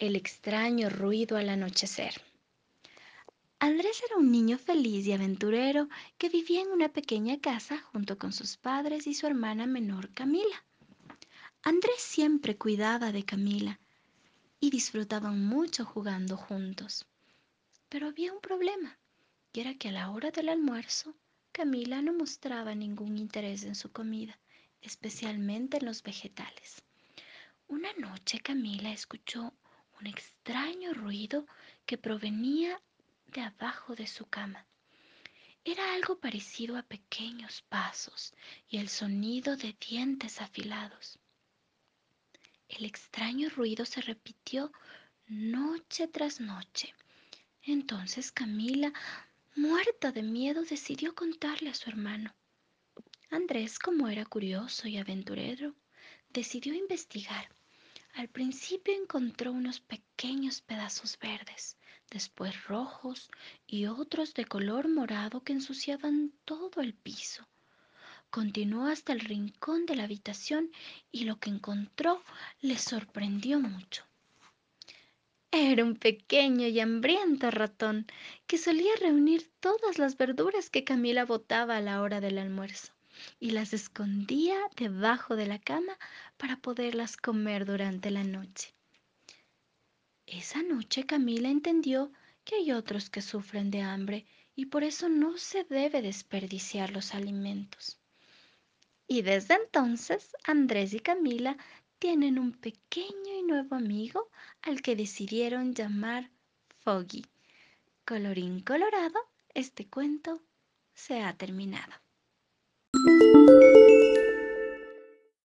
El extraño ruido al anochecer. Andrés era un niño feliz y aventurero que vivía en una pequeña casa junto con sus padres y su hermana menor Camila. Andrés siempre cuidaba de Camila y disfrutaban mucho jugando juntos. Pero había un problema, y era que a la hora del almuerzo Camila no mostraba ningún interés en su comida, especialmente en los vegetales. Una noche Camila escuchó un extraño ruido que provenía de abajo de su cama. Era algo parecido a pequeños pasos y el sonido de dientes afilados. El extraño ruido se repitió noche tras noche. Entonces Camila, muerta de miedo, decidió contarle a su hermano. Andrés, como era curioso y aventurero, decidió investigar al principio encontró unos pequeños pedazos verdes, después rojos y otros de color morado que ensuciaban todo el piso. Continuó hasta el rincón de la habitación y lo que encontró le sorprendió mucho. Era un pequeño y hambriento ratón que solía reunir todas las verduras que Camila botaba a la hora del almuerzo y las escondía debajo de la cama para poderlas comer durante la noche. Esa noche Camila entendió que hay otros que sufren de hambre y por eso no se debe desperdiciar los alimentos. Y desde entonces Andrés y Camila tienen un pequeño y nuevo amigo al que decidieron llamar Foggy. Colorín colorado, este cuento se ha terminado.